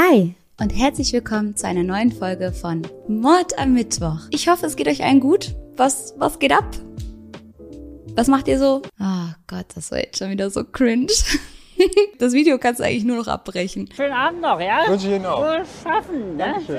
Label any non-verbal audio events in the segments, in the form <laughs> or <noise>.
Hi und herzlich willkommen zu einer neuen Folge von Mord am Mittwoch. Ich hoffe, es geht euch allen gut. Was, was geht ab? Was macht ihr so? Oh Gott, das war jetzt schon wieder so cringe. <laughs> Das Video kannst du eigentlich nur noch abbrechen. Schönen Abend noch, ja? Wünsche ich Ihnen auch. Wohl schaffen, ne? <laughs>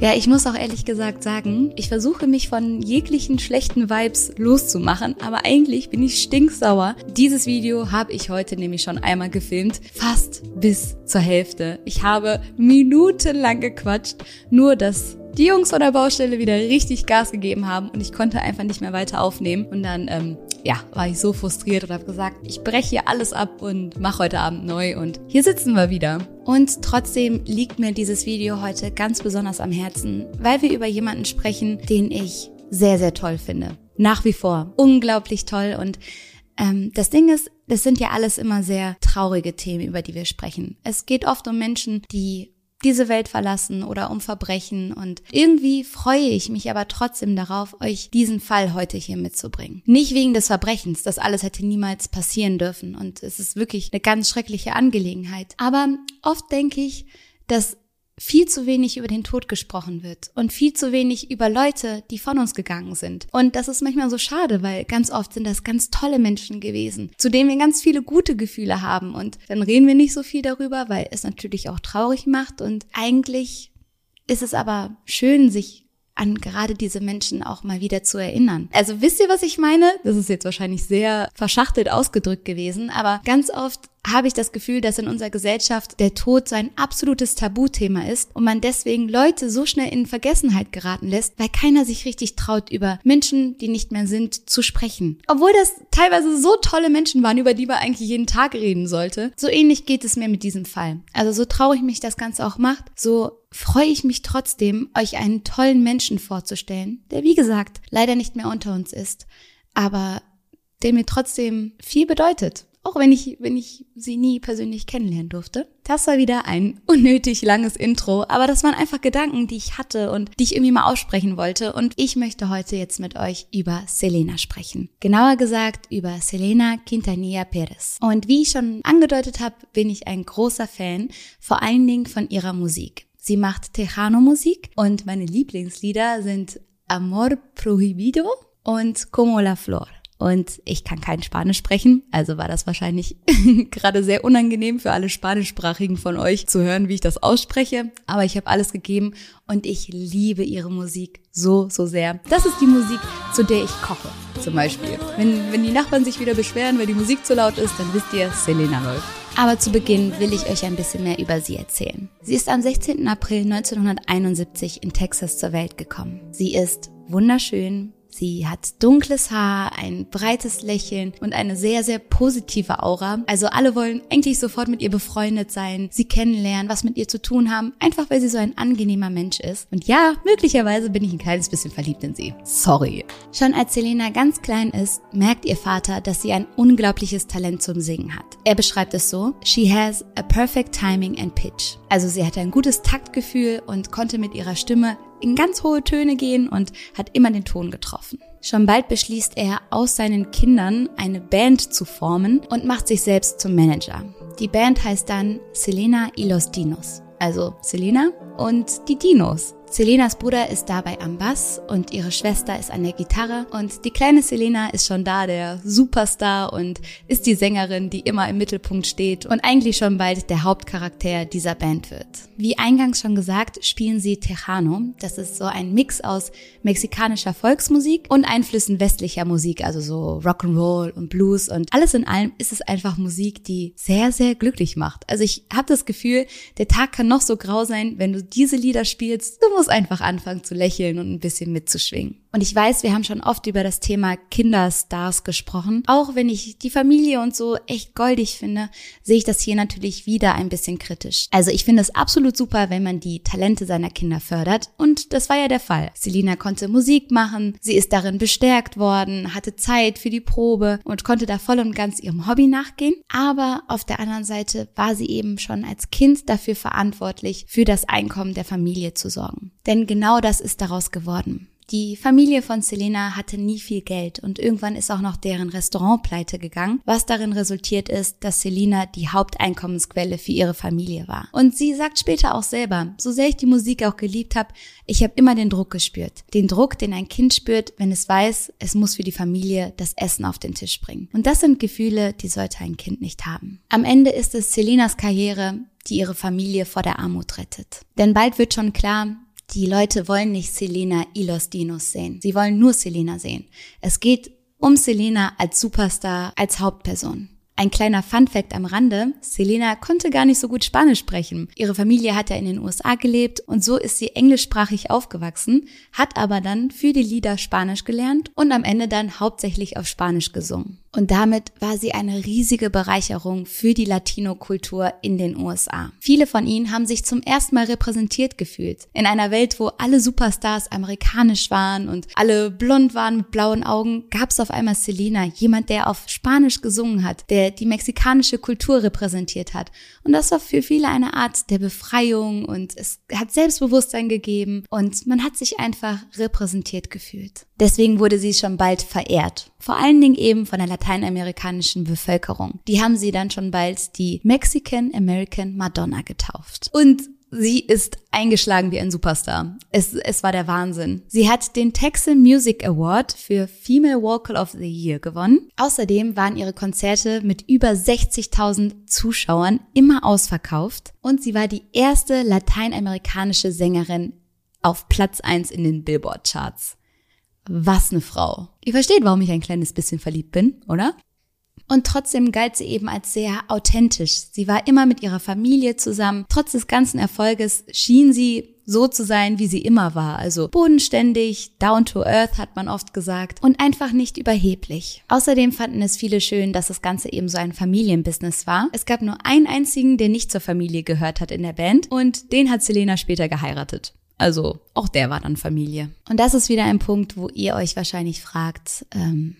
Ja, ich muss auch ehrlich gesagt sagen, ich versuche mich von jeglichen schlechten Vibes loszumachen, aber eigentlich bin ich stinksauer. Dieses Video habe ich heute nämlich schon einmal gefilmt, fast bis zur Hälfte. Ich habe minutenlang gequatscht, nur dass die Jungs von der Baustelle wieder richtig Gas gegeben haben und ich konnte einfach nicht mehr weiter aufnehmen. Und dann, ähm, ja, war ich so frustriert und habe gesagt, ich breche hier alles ab und mache heute Abend neu und hier sitzen wir wieder. Und trotzdem liegt mir dieses Video heute ganz besonders am Herzen, weil wir über jemanden sprechen, den ich sehr, sehr toll finde. Nach wie vor. Unglaublich toll und ähm, das Ding ist, das sind ja alles immer sehr traurige Themen, über die wir sprechen. Es geht oft um Menschen, die diese Welt verlassen oder um Verbrechen und irgendwie freue ich mich aber trotzdem darauf, euch diesen Fall heute hier mitzubringen. Nicht wegen des Verbrechens, das alles hätte niemals passieren dürfen und es ist wirklich eine ganz schreckliche Angelegenheit. Aber oft denke ich, dass viel zu wenig über den Tod gesprochen wird und viel zu wenig über Leute, die von uns gegangen sind. Und das ist manchmal so schade, weil ganz oft sind das ganz tolle Menschen gewesen, zu denen wir ganz viele gute Gefühle haben. Und dann reden wir nicht so viel darüber, weil es natürlich auch traurig macht. Und eigentlich ist es aber schön, sich an gerade diese Menschen auch mal wieder zu erinnern. Also wisst ihr, was ich meine? Das ist jetzt wahrscheinlich sehr verschachtelt ausgedrückt gewesen, aber ganz oft habe ich das Gefühl, dass in unserer Gesellschaft der Tod so ein absolutes Tabuthema ist und man deswegen Leute so schnell in Vergessenheit geraten lässt, weil keiner sich richtig traut, über Menschen, die nicht mehr sind, zu sprechen. Obwohl das teilweise so tolle Menschen waren, über die man eigentlich jeden Tag reden sollte. So ähnlich geht es mir mit diesem Fall. Also so traurig mich das Ganze auch macht, so freue ich mich trotzdem, euch einen tollen Menschen vorzustellen, der wie gesagt leider nicht mehr unter uns ist, aber der mir trotzdem viel bedeutet. Auch wenn ich, wenn ich sie nie persönlich kennenlernen durfte. Das war wieder ein unnötig langes Intro, aber das waren einfach Gedanken, die ich hatte und die ich irgendwie mal aussprechen wollte. Und ich möchte heute jetzt mit euch über Selena sprechen. Genauer gesagt über Selena Quintanilla Perez. Und wie ich schon angedeutet habe, bin ich ein großer Fan, vor allen Dingen von ihrer Musik. Sie macht Tejano-Musik und meine Lieblingslieder sind Amor Prohibido und Como la Flor. Und ich kann kein Spanisch sprechen, also war das wahrscheinlich <laughs> gerade sehr unangenehm für alle Spanischsprachigen von euch zu hören, wie ich das ausspreche. Aber ich habe alles gegeben und ich liebe ihre Musik so, so sehr. Das ist die Musik, zu der ich koche, zum Beispiel. Wenn, wenn die Nachbarn sich wieder beschweren, weil die Musik zu laut ist, dann wisst ihr, Selena läuft. Aber zu Beginn will ich euch ein bisschen mehr über sie erzählen. Sie ist am 16. April 1971 in Texas zur Welt gekommen. Sie ist wunderschön, Sie hat dunkles Haar, ein breites Lächeln und eine sehr, sehr positive Aura. Also alle wollen eigentlich sofort mit ihr befreundet sein, sie kennenlernen, was mit ihr zu tun haben, einfach weil sie so ein angenehmer Mensch ist. Und ja, möglicherweise bin ich ein kleines bisschen verliebt in sie. Sorry. Schon als Selena ganz klein ist, merkt ihr Vater, dass sie ein unglaubliches Talent zum Singen hat. Er beschreibt es so, she has a perfect timing and pitch. Also sie hatte ein gutes Taktgefühl und konnte mit ihrer Stimme in ganz hohe Töne gehen und hat immer den Ton getroffen. Schon bald beschließt er, aus seinen Kindern eine Band zu formen und macht sich selbst zum Manager. Die Band heißt dann Selena y los Dinos. Also Selena und die Dinos. Selenas Bruder ist dabei am Bass und ihre Schwester ist an der Gitarre und die kleine Selena ist schon da, der Superstar und ist die Sängerin, die immer im Mittelpunkt steht und eigentlich schon bald der Hauptcharakter dieser Band wird. Wie eingangs schon gesagt, spielen sie Tejano. Das ist so ein Mix aus mexikanischer Volksmusik und Einflüssen westlicher Musik, also so Rock'n'Roll und Blues und alles in allem ist es einfach Musik, die sehr, sehr glücklich macht. Also ich habe das Gefühl, der Tag kann noch so grau sein, wenn du diese Lieder spielst. Du musst muss einfach anfangen zu lächeln und ein bisschen mitzuschwingen. Und ich weiß, wir haben schon oft über das Thema Kinderstars gesprochen. Auch wenn ich die Familie und so echt goldig finde, sehe ich das hier natürlich wieder ein bisschen kritisch. Also ich finde es absolut super, wenn man die Talente seiner Kinder fördert. Und das war ja der Fall. Selina konnte Musik machen, sie ist darin bestärkt worden, hatte Zeit für die Probe und konnte da voll und ganz ihrem Hobby nachgehen. Aber auf der anderen Seite war sie eben schon als Kind dafür verantwortlich, für das Einkommen der Familie zu sorgen. Denn genau das ist daraus geworden. Die Familie von Selena hatte nie viel Geld und irgendwann ist auch noch deren Restaurant pleite gegangen, was darin resultiert ist, dass Selena die Haupteinkommensquelle für ihre Familie war. Und sie sagt später auch selber, so sehr ich die Musik auch geliebt habe, ich habe immer den Druck gespürt. Den Druck, den ein Kind spürt, wenn es weiß, es muss für die Familie das Essen auf den Tisch bringen. Und das sind Gefühle, die sollte ein Kind nicht haben. Am Ende ist es Selenas Karriere, die ihre Familie vor der Armut rettet. Denn bald wird schon klar, die Leute wollen nicht Selena y los Dinos sehen. Sie wollen nur Selena sehen. Es geht um Selena als Superstar, als Hauptperson. Ein kleiner Funfact am Rande. Selena konnte gar nicht so gut Spanisch sprechen. Ihre Familie hat ja in den USA gelebt und so ist sie englischsprachig aufgewachsen, hat aber dann für die Lieder Spanisch gelernt und am Ende dann hauptsächlich auf Spanisch gesungen. Und damit war sie eine riesige Bereicherung für die Latino-Kultur in den USA. Viele von ihnen haben sich zum ersten Mal repräsentiert gefühlt. In einer Welt, wo alle Superstars amerikanisch waren und alle blond waren mit blauen Augen, gab es auf einmal Selena, jemand, der auf Spanisch gesungen hat, der die mexikanische Kultur repräsentiert hat. Und das war für viele eine Art der Befreiung und es hat Selbstbewusstsein gegeben und man hat sich einfach repräsentiert gefühlt. Deswegen wurde sie schon bald verehrt. Vor allen Dingen eben von der lateinamerikanischen Bevölkerung. Die haben sie dann schon bald die Mexican American Madonna getauft. Und Sie ist eingeschlagen wie ein Superstar. Es, es war der Wahnsinn. Sie hat den Texan Music Award für Female Vocal of the Year gewonnen. Außerdem waren ihre Konzerte mit über 60.000 Zuschauern immer ausverkauft und sie war die erste lateinamerikanische Sängerin auf Platz 1 in den Billboard Charts. Was eine Frau. Ihr versteht, warum ich ein kleines bisschen verliebt bin, oder? Und trotzdem galt sie eben als sehr authentisch. Sie war immer mit ihrer Familie zusammen. Trotz des ganzen Erfolges schien sie so zu sein, wie sie immer war. Also bodenständig, down to earth hat man oft gesagt und einfach nicht überheblich. Außerdem fanden es viele schön, dass das Ganze eben so ein Familienbusiness war. Es gab nur einen einzigen, der nicht zur Familie gehört hat in der Band und den hat Selena später geheiratet. Also auch der war dann Familie. Und das ist wieder ein Punkt, wo ihr euch wahrscheinlich fragt, ähm,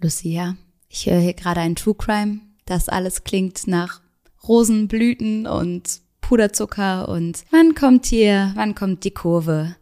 Lucia, ich höre hier gerade ein True Crime. Das alles klingt nach Rosenblüten und Puderzucker und wann kommt hier, wann kommt die Kurve?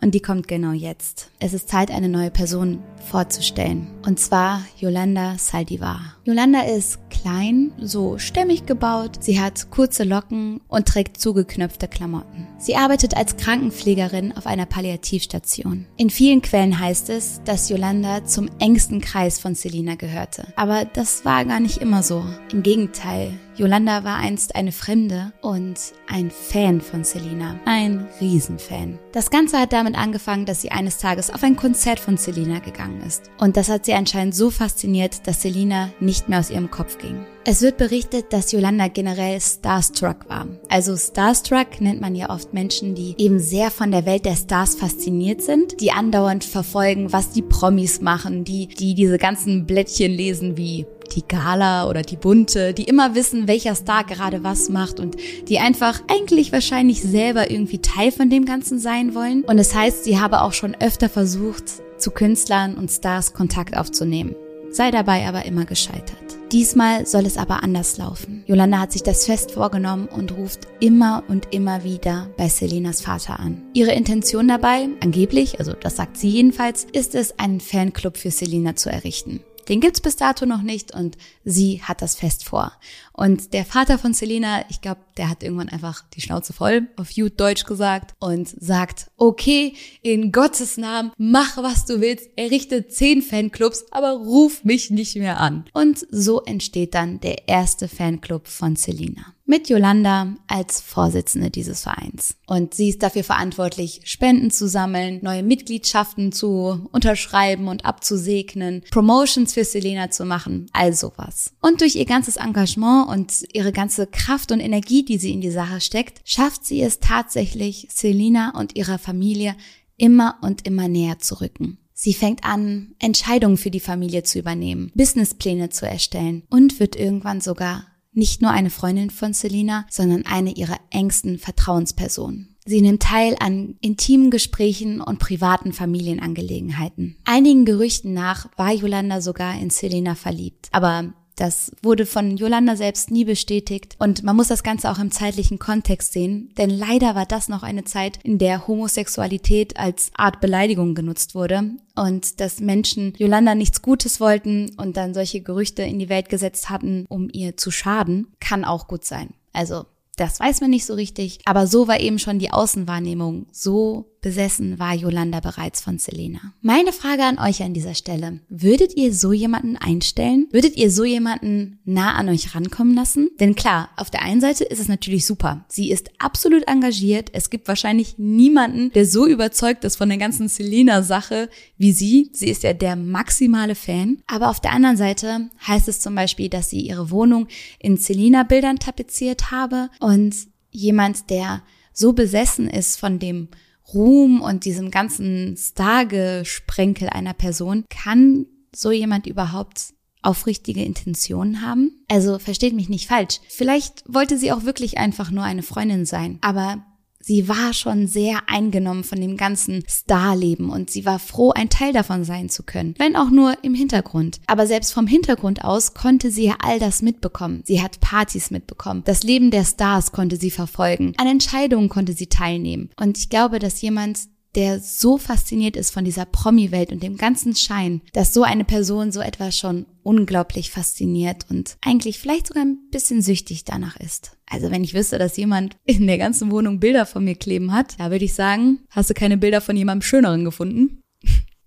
Und die kommt genau jetzt. Es ist Zeit, eine neue Person vorzustellen. Und zwar Yolanda Saldivar. Yolanda ist klein, so stämmig gebaut. Sie hat kurze Locken und trägt zugeknöpfte Klamotten. Sie arbeitet als Krankenpflegerin auf einer Palliativstation. In vielen Quellen heißt es, dass Yolanda zum engsten Kreis von Selina gehörte. Aber das war gar nicht immer so. Im Gegenteil, Yolanda war einst eine Fremde und ein Fan von Selina. Ein Riesenfan. Das Ganze hat damit angefangen, dass sie eines Tages auf ein Konzert von Selina gegangen ist. Und das hat sie anscheinend so fasziniert, dass Selina nicht mehr aus ihrem Kopf ging. Es wird berichtet, dass Yolanda generell starstruck war. Also starstruck nennt man ja oft Menschen, die eben sehr von der Welt der Stars fasziniert sind, die andauernd verfolgen, was die Promis machen, die, die diese ganzen Blättchen lesen wie die Gala oder die Bunte, die immer wissen, welcher Star gerade was macht und die einfach eigentlich wahrscheinlich selber irgendwie Teil von dem Ganzen sein wollen. Und es das heißt, sie habe auch schon öfter versucht, zu Künstlern und Stars Kontakt aufzunehmen, sei dabei aber immer gescheitert. Diesmal soll es aber anders laufen. Yolanda hat sich das fest vorgenommen und ruft immer und immer wieder bei Selenas Vater an. Ihre Intention dabei, angeblich, also das sagt sie jedenfalls, ist es, einen Fanclub für Selena zu errichten. Den gibt's bis dato noch nicht und sie hat das fest vor. Und der Vater von Selena, ich glaube, der hat irgendwann einfach die Schnauze voll, auf Jute Deutsch gesagt, und sagt, okay, in Gottes Namen, mach was du willst, errichte zehn Fanclubs, aber ruf mich nicht mehr an. Und so entsteht dann der erste Fanclub von Selena mit Yolanda als Vorsitzende dieses Vereins. Und sie ist dafür verantwortlich, Spenden zu sammeln, neue Mitgliedschaften zu unterschreiben und abzusegnen, Promotions für Selena zu machen, all sowas. Und durch ihr ganzes Engagement und ihre ganze Kraft und Energie, die sie in die Sache steckt, schafft sie es tatsächlich, Selena und ihrer Familie immer und immer näher zu rücken. Sie fängt an, Entscheidungen für die Familie zu übernehmen, Businesspläne zu erstellen und wird irgendwann sogar nicht nur eine Freundin von Selina, sondern eine ihrer engsten Vertrauenspersonen. Sie nimmt teil an intimen Gesprächen und privaten Familienangelegenheiten. Einigen Gerüchten nach war Yolanda sogar in Selena verliebt. Aber Das wurde von Yolanda selbst nie bestätigt und man muss das Ganze auch im zeitlichen Kontext sehen, denn leider war das noch eine Zeit, in der Homosexualität als Art Beleidigung genutzt wurde und dass Menschen Yolanda nichts Gutes wollten und dann solche Gerüchte in die Welt gesetzt hatten, um ihr zu schaden, kann auch gut sein. Also das weiß man nicht so richtig, aber so war eben schon die Außenwahrnehmung. So besessen war Yolanda bereits von Selena. Meine Frage an euch an dieser Stelle. Würdet ihr so jemanden einstellen? Würdet ihr so jemanden nah an euch rankommen lassen? Denn klar, auf der einen Seite ist es natürlich super. Sie ist absolut engagiert. Es gibt wahrscheinlich niemanden, der so überzeugt ist von der ganzen Selena-Sache wie sie. Sie ist ja der maximale Fan. Aber auf der anderen Seite heißt es zum Beispiel, dass sie ihre Wohnung in Selena-Bildern tapeziert habe und jemand, der so besessen ist von dem Ruhm und diesem ganzen Stargesprenkel einer Person, kann so jemand überhaupt aufrichtige Intentionen haben? Also versteht mich nicht falsch. Vielleicht wollte sie auch wirklich einfach nur eine Freundin sein. Aber sie war schon sehr eingenommen von dem ganzen Starleben und sie war froh, ein Teil davon sein zu können, wenn auch nur im Hintergrund. Aber selbst vom Hintergrund aus konnte sie ja all das mitbekommen. Sie hat Partys mitbekommen. Das Leben der Stars konnte sie verfolgen. An Entscheidungen konnte sie teilnehmen. Und ich glaube, dass jemand, der so fasziniert ist von dieser Promi-Welt und dem ganzen Schein, dass so eine Person so etwas schon unglaublich fasziniert und eigentlich vielleicht sogar ein bisschen süchtig danach ist. Also wenn ich wüsste, dass jemand in der ganzen Wohnung Bilder von mir kleben hat, da würde ich sagen, hast du keine Bilder von jemandem Schöneren gefunden?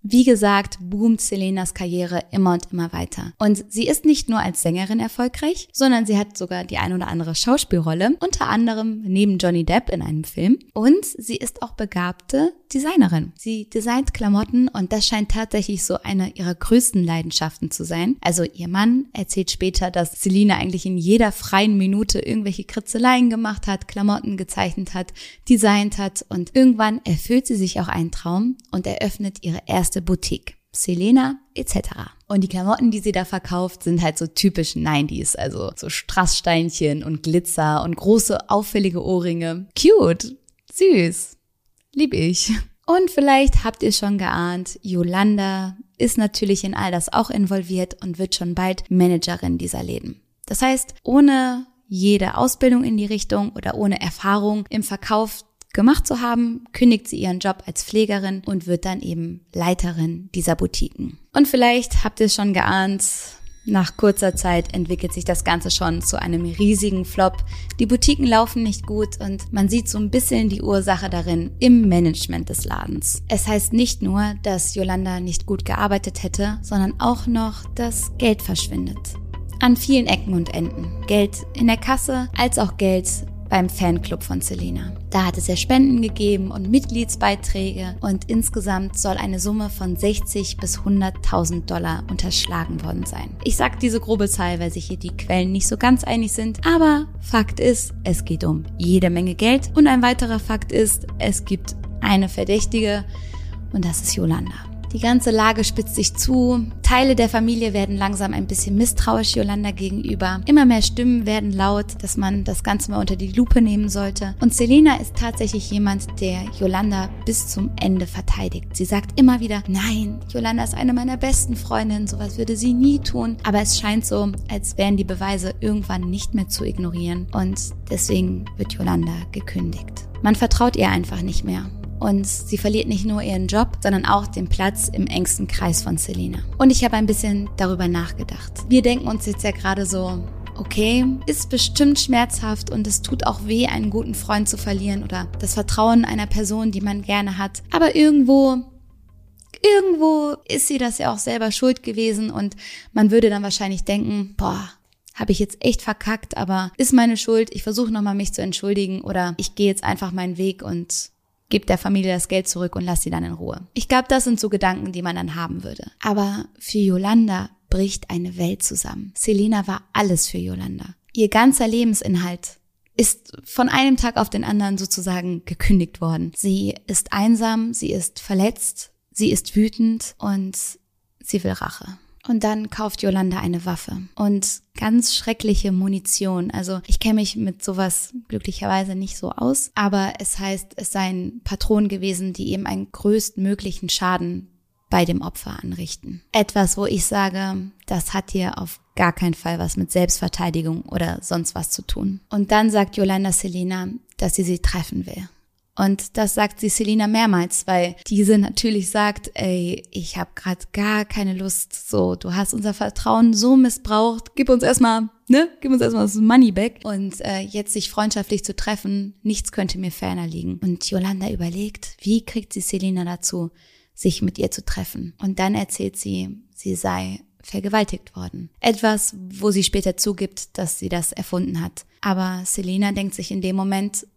Wie gesagt, boomt Selenas Karriere immer und immer weiter. Und sie ist nicht nur als Sängerin erfolgreich, sondern sie hat sogar die ein oder andere Schauspielrolle, unter anderem neben Johnny Depp in einem Film. Und sie ist auch begabte Designerin. Sie designt Klamotten und das scheint tatsächlich so eine ihrer größten Leidenschaften zu sein. Also ihr Mann erzählt später, dass Selina eigentlich in jeder freien Minute irgendwelche Kritzeleien gemacht hat, Klamotten gezeichnet hat, designt hat und irgendwann erfüllt sie sich auch einen Traum und eröffnet ihre erste Boutique. Selena etc. Und die Klamotten, die sie da verkauft, sind halt so typisch 90s, also so Strasssteinchen und Glitzer und große auffällige Ohrringe. Cute, süß, lieb ich. Und vielleicht habt ihr schon geahnt, Yolanda ist natürlich in all das auch involviert und wird schon bald Managerin dieser Läden. Das heißt, ohne jede Ausbildung in die Richtung oder ohne Erfahrung im Verkauf gemacht zu haben, kündigt sie ihren Job als Pflegerin und wird dann eben Leiterin dieser Boutiquen. Und vielleicht habt ihr es schon geahnt, nach kurzer Zeit entwickelt sich das Ganze schon zu einem riesigen Flop. Die Boutiquen laufen nicht gut und man sieht so ein bisschen die Ursache darin im Management des Ladens. Es heißt nicht nur, dass Yolanda nicht gut gearbeitet hätte, sondern auch noch, dass Geld verschwindet. An vielen Ecken und Enden. Geld in der Kasse als auch Geld beim Fanclub von Selena. Da hat es ja Spenden gegeben und Mitgliedsbeiträge und insgesamt soll eine Summe von 60 bis 100.000 Dollar unterschlagen worden sein. Ich sage diese grobe Zahl, weil sich hier die Quellen nicht so ganz einig sind, aber Fakt ist, es geht um jede Menge Geld und ein weiterer Fakt ist, es gibt eine Verdächtige und das ist Yolanda. Die ganze Lage spitzt sich zu. Teile der Familie werden langsam ein bisschen misstrauisch Yolanda gegenüber. Immer mehr Stimmen werden laut, dass man das Ganze mal unter die Lupe nehmen sollte. Und Selena ist tatsächlich jemand, der Yolanda bis zum Ende verteidigt. Sie sagt immer wieder, nein, Yolanda ist eine meiner besten Freundinnen, sowas würde sie nie tun. Aber es scheint so, als wären die Beweise irgendwann nicht mehr zu ignorieren. Und deswegen wird Yolanda gekündigt. Man vertraut ihr einfach nicht mehr. Und sie verliert nicht nur ihren Job, sondern auch den Platz im engsten Kreis von Selena. Und ich habe ein bisschen darüber nachgedacht. Wir denken uns jetzt ja gerade so, okay, ist bestimmt schmerzhaft und es tut auch weh, einen guten Freund zu verlieren oder das Vertrauen einer Person, die man gerne hat. Aber irgendwo irgendwo ist sie das ja auch selber schuld gewesen und man würde dann wahrscheinlich denken, boah, habe ich jetzt echt verkackt, aber ist meine Schuld, ich versuche nochmal mich zu entschuldigen oder ich gehe jetzt einfach meinen Weg und gib der Familie das Geld zurück und lass sie dann in Ruhe. Ich glaube, das sind so Gedanken, die man dann haben würde. Aber für Yolanda bricht eine Welt zusammen. Selena war alles für Yolanda. Ihr ganzer Lebensinhalt ist von einem Tag auf den anderen sozusagen gekündigt worden. Sie ist einsam, sie ist verletzt, sie ist wütend und sie will Rache. Und dann kauft Yolanda eine Waffe und ganz schreckliche Munition. Also ich kenne mich mit sowas glücklicherweise nicht so aus, aber es heißt, es seien Patronen gewesen, die eben einen größtmöglichen Schaden bei dem Opfer anrichten. Etwas, wo ich sage, das hat dir auf gar keinen Fall was mit Selbstverteidigung oder sonst was zu tun. Und dann sagt Yolanda Selina, dass sie sie treffen will. Und das sagt sie Selina mehrmals, weil diese natürlich sagt, ey, ich habe gerade gar keine Lust, so, du hast unser Vertrauen so missbraucht, gib uns erstmal, ne, gib uns erstmal das Money back. Und äh, jetzt sich freundschaftlich zu treffen, nichts könnte mir ferner liegen. Und Yolanda überlegt, wie kriegt sie Selina dazu, sich mit ihr zu treffen. Und dann erzählt sie, sie sei vergewaltigt worden. Etwas, wo sie später zugibt, dass sie das erfunden hat. Aber Selina denkt sich in dem Moment,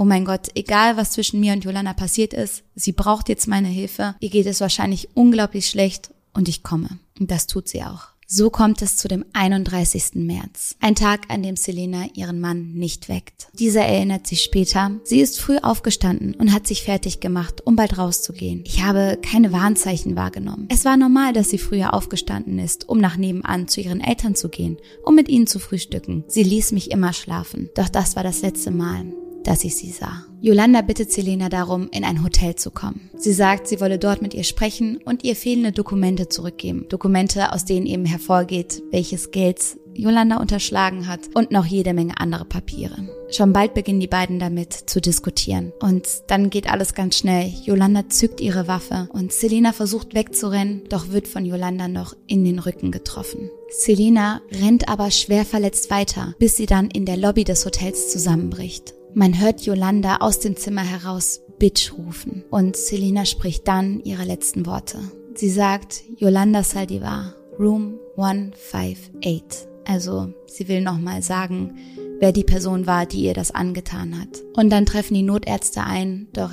oh mein Gott, egal was zwischen mir und Jolana passiert ist, sie braucht jetzt meine Hilfe, ihr geht es wahrscheinlich unglaublich schlecht und ich komme. Und das tut sie auch. So kommt es zu dem 31. März, ein Tag, an dem Selena ihren Mann nicht weckt. Dieser erinnert sich später, sie ist früh aufgestanden und hat sich fertig gemacht, um bald rauszugehen. Ich habe keine Warnzeichen wahrgenommen. Es war normal, dass sie früher aufgestanden ist, um nach nebenan zu ihren Eltern zu gehen, um mit ihnen zu frühstücken. Sie ließ mich immer schlafen, doch das war das letzte Mal dass ich sie sah. Yolanda bittet Selena darum, in ein Hotel zu kommen. Sie sagt, sie wolle dort mit ihr sprechen und ihr fehlende Dokumente zurückgeben. Dokumente, aus denen eben hervorgeht, welches Geld Yolanda unterschlagen hat und noch jede Menge andere Papiere. Schon bald beginnen die beiden damit zu diskutieren. Und dann geht alles ganz schnell. Yolanda zückt ihre Waffe und Selena versucht wegzurennen, doch wird von Yolanda noch in den Rücken getroffen. Selena rennt aber schwer verletzt weiter, bis sie dann in der Lobby des Hotels zusammenbricht. Man hört Yolanda aus dem Zimmer heraus Bitch rufen und Selina spricht dann ihre letzten Worte. Sie sagt Yolanda Saldivar, Room 158. Also sie will nochmal sagen, wer die Person war, die ihr das angetan hat. Und dann treffen die Notärzte ein, doch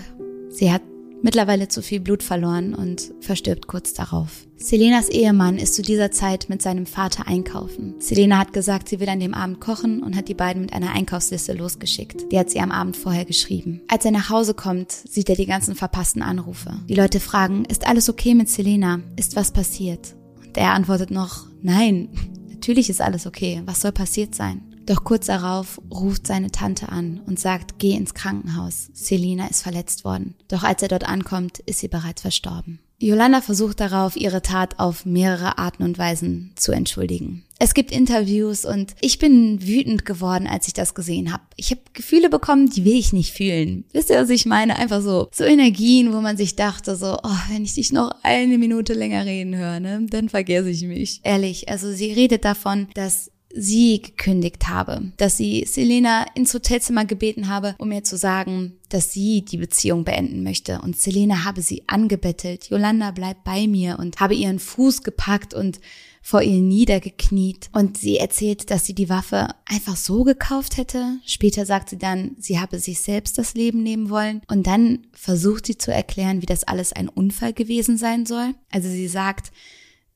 sie hat mittlerweile zu viel Blut verloren und verstirbt kurz darauf. Selenas Ehemann ist zu dieser Zeit mit seinem Vater einkaufen. Selena hat gesagt, sie will an dem Abend kochen und hat die beiden mit einer Einkaufsliste losgeschickt. Die hat sie am Abend vorher geschrieben. Als er nach Hause kommt, sieht er die ganzen verpassten Anrufe. Die Leute fragen, ist alles okay mit Selena? Ist was passiert? Und er antwortet noch, nein, <laughs> natürlich ist alles okay. Was soll passiert sein? Doch kurz darauf ruft seine Tante an und sagt, geh ins Krankenhaus. Selina ist verletzt worden. Doch als er dort ankommt, ist sie bereits verstorben. Yolanda versucht darauf, ihre Tat auf mehrere Arten und Weisen zu entschuldigen. Es gibt Interviews und ich bin wütend geworden, als ich das gesehen habe. Ich habe Gefühle bekommen, die will ich nicht fühlen. Wisst ihr, was ich meine? Einfach so, so Energien, wo man sich dachte, so, oh, wenn ich dich noch eine Minute länger reden höre, ne, dann vergesse ich mich. Ehrlich, also sie redet davon, dass sie gekündigt habe, dass sie Selena ins Hotelzimmer gebeten habe, um ihr zu sagen, dass sie die Beziehung beenden möchte. Und Selena habe sie angebettelt, Yolanda bleibt bei mir und habe ihren Fuß gepackt und vor ihr niedergekniet. Und sie erzählt, dass sie die Waffe einfach so gekauft hätte. Später sagt sie dann, sie habe sich selbst das Leben nehmen wollen. Und dann versucht sie zu erklären, wie das alles ein Unfall gewesen sein soll. Also sie sagt,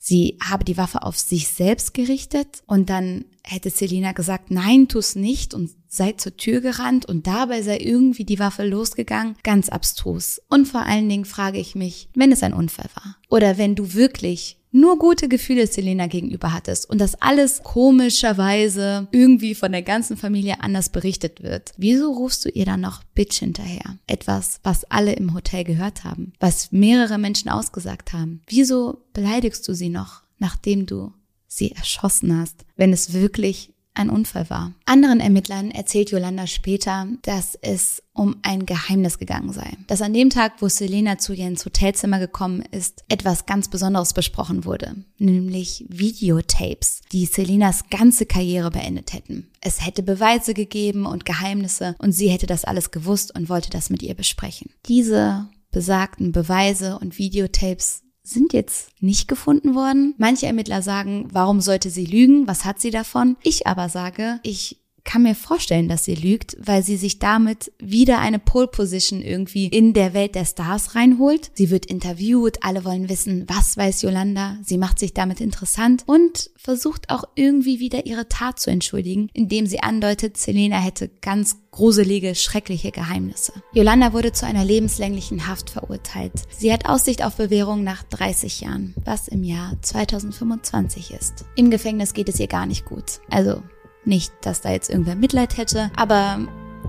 sie habe die Waffe auf sich selbst gerichtet und dann hätte Selina gesagt, nein, tu's nicht und sei zur Tür gerannt und dabei sei irgendwie die Waffe losgegangen. Ganz abstrus. Und vor allen Dingen frage ich mich, wenn es ein Unfall war oder wenn du wirklich nur gute Gefühle Selena gegenüber hattest und das alles komischerweise irgendwie von der ganzen Familie anders berichtet wird, wieso rufst du ihr dann noch Bitch hinterher? Etwas, was alle im Hotel gehört haben, was mehrere Menschen ausgesagt haben. Wieso beleidigst du sie noch, nachdem du sie erschossen hast, wenn es wirklich ein Unfall war. Anderen Ermittlern erzählt Yolanda später, dass es um ein Geheimnis gegangen sei. Dass an dem Tag, wo Selena zu ihr ins Hotelzimmer gekommen ist, etwas ganz Besonderes besprochen wurde. Nämlich Videotapes, die Selenas ganze Karriere beendet hätten. Es hätte Beweise gegeben und Geheimnisse und sie hätte das alles gewusst und wollte das mit ihr besprechen. Diese besagten Beweise und Videotapes sind jetzt nicht gefunden worden. Manche Ermittler sagen, warum sollte sie lügen? Was hat sie davon? Ich aber sage, ich kann mir vorstellen, dass sie lügt, weil sie sich damit wieder eine Pole Position irgendwie in der Welt der Stars reinholt. Sie wird interviewt, alle wollen wissen, was weiß Yolanda. Sie macht sich damit interessant und versucht auch irgendwie wieder ihre Tat zu entschuldigen, indem sie andeutet, Selena hätte ganz gruselige, schreckliche Geheimnisse. Yolanda wurde zu einer lebenslänglichen Haft verurteilt. Sie hat Aussicht auf Bewährung nach 30 Jahren, was im Jahr 2025 ist. Im Gefängnis geht es ihr gar nicht gut. Also nicht, dass da jetzt irgendwer Mitleid hätte, aber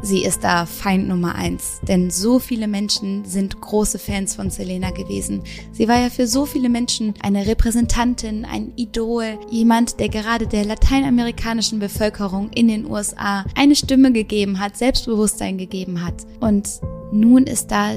sie ist da Feind Nummer eins. Denn so viele Menschen sind große Fans von Selena gewesen. Sie war ja für so viele Menschen eine Repräsentantin, ein Idol, jemand, der gerade der lateinamerikanischen Bevölkerung in den USA eine Stimme gegeben hat, Selbstbewusstsein gegeben hat. Und nun ist da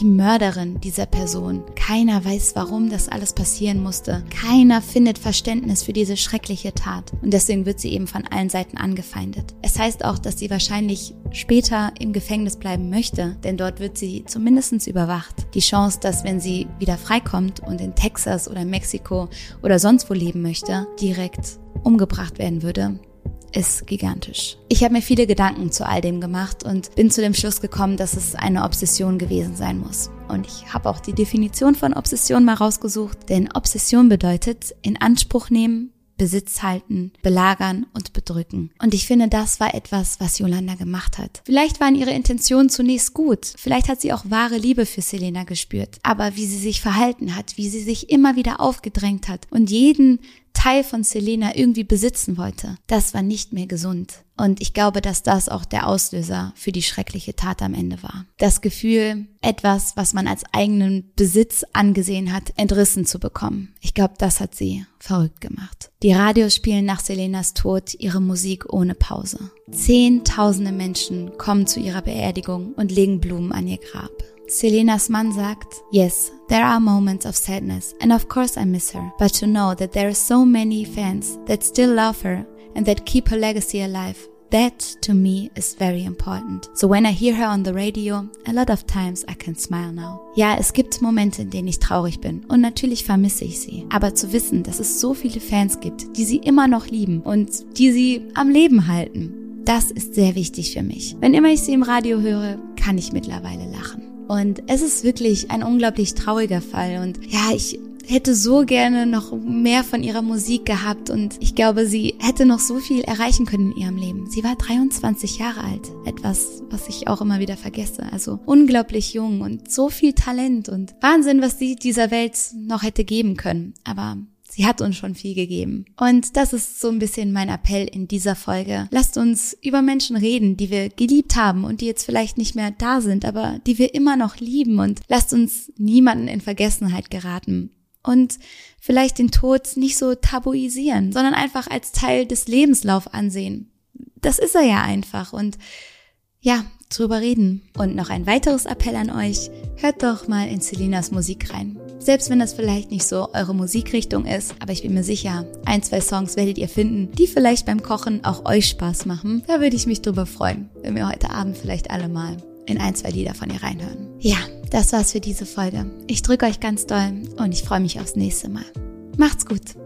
die Mörderin dieser Person. Keiner weiß, warum das alles passieren musste. Keiner findet Verständnis für diese schreckliche Tat. Und deswegen wird sie eben von allen Seiten angefeindet. Es heißt auch, dass sie wahrscheinlich später im Gefängnis bleiben möchte, denn dort wird sie zumindest überwacht. Die Chance, dass wenn sie wieder freikommt und in Texas oder Mexiko oder sonst wo leben möchte, direkt umgebracht werden würde, ist gigantisch. Ich habe mir viele Gedanken zu all dem gemacht und bin zu dem Schluss gekommen, dass es eine Obsession gewesen sein muss. Und ich habe auch die Definition von Obsession mal rausgesucht, denn Obsession bedeutet in Anspruch nehmen, Besitz halten, belagern und bedrücken. Und ich finde, das war etwas, was Yolanda gemacht hat. Vielleicht waren ihre Intentionen zunächst gut. Vielleicht hat sie auch wahre Liebe für Selena gespürt. Aber wie sie sich verhalten hat, wie sie sich immer wieder aufgedrängt hat und jeden Teil von Selena irgendwie besitzen wollte, das war nicht mehr gesund. Und ich glaube, dass das auch der Auslöser für die schreckliche Tat am Ende war. Das Gefühl, etwas, was man als eigenen Besitz angesehen hat, entrissen zu bekommen. Ich glaube, das hat sie verrückt gemacht. Die Radios spielen nach Selenas Tod ihre Musik ohne Pause. Zehntausende Menschen kommen zu ihrer Beerdigung und legen Blumen an ihr Grab. Selenas Mann sagt, Yes, there are moments of sadness, and of course I miss her, but to know that there are so many fans that still love her and that keep her legacy alive, that to me is very important. So when I hear her on the radio, a lot of times I can smile now. Ja, es gibt Momente, in denen ich traurig bin und natürlich vermisse ich sie. Aber zu wissen, dass es so viele Fans gibt, die sie immer noch lieben und die sie am Leben halten, das ist sehr wichtig für mich. Wenn immer ich sie im Radio höre, kann ich mittlerweile lachen. Und es ist wirklich ein unglaublich trauriger Fall. Und ja, ich hätte so gerne noch mehr von ihrer Musik gehabt und ich glaube, sie hätte noch so viel erreichen können in ihrem Leben. Sie war 23 Jahre alt, etwas, was ich auch immer wieder vergesse. Also unglaublich jung und so viel Talent und Wahnsinn, was sie dieser Welt noch hätte geben können. Aber Sie hat uns schon viel gegeben. Und das ist so ein bisschen mein Appell in dieser Folge. Lasst uns über Menschen reden, die wir geliebt haben und die jetzt vielleicht nicht mehr da sind, aber die wir immer noch lieben. Und lasst uns niemanden in Vergessenheit geraten. Und vielleicht den Tod nicht so tabuisieren, sondern einfach als Teil des Lebenslauf ansehen. Das ist er ja einfach. Und ja, drüber reden. Und noch ein weiteres Appell an euch, hört doch mal in Selinas Musik rein. Selbst wenn das vielleicht nicht so eure Musikrichtung ist, aber ich bin mir sicher, ein, zwei Songs werdet ihr finden, die vielleicht beim Kochen auch euch Spaß machen. Da würde ich mich drüber freuen, wenn wir heute Abend vielleicht alle mal in ein, zwei Lieder von ihr reinhören. Ja, das war's für diese Folge. Ich drücke euch ganz doll und ich freue mich aufs nächste Mal. Macht's gut!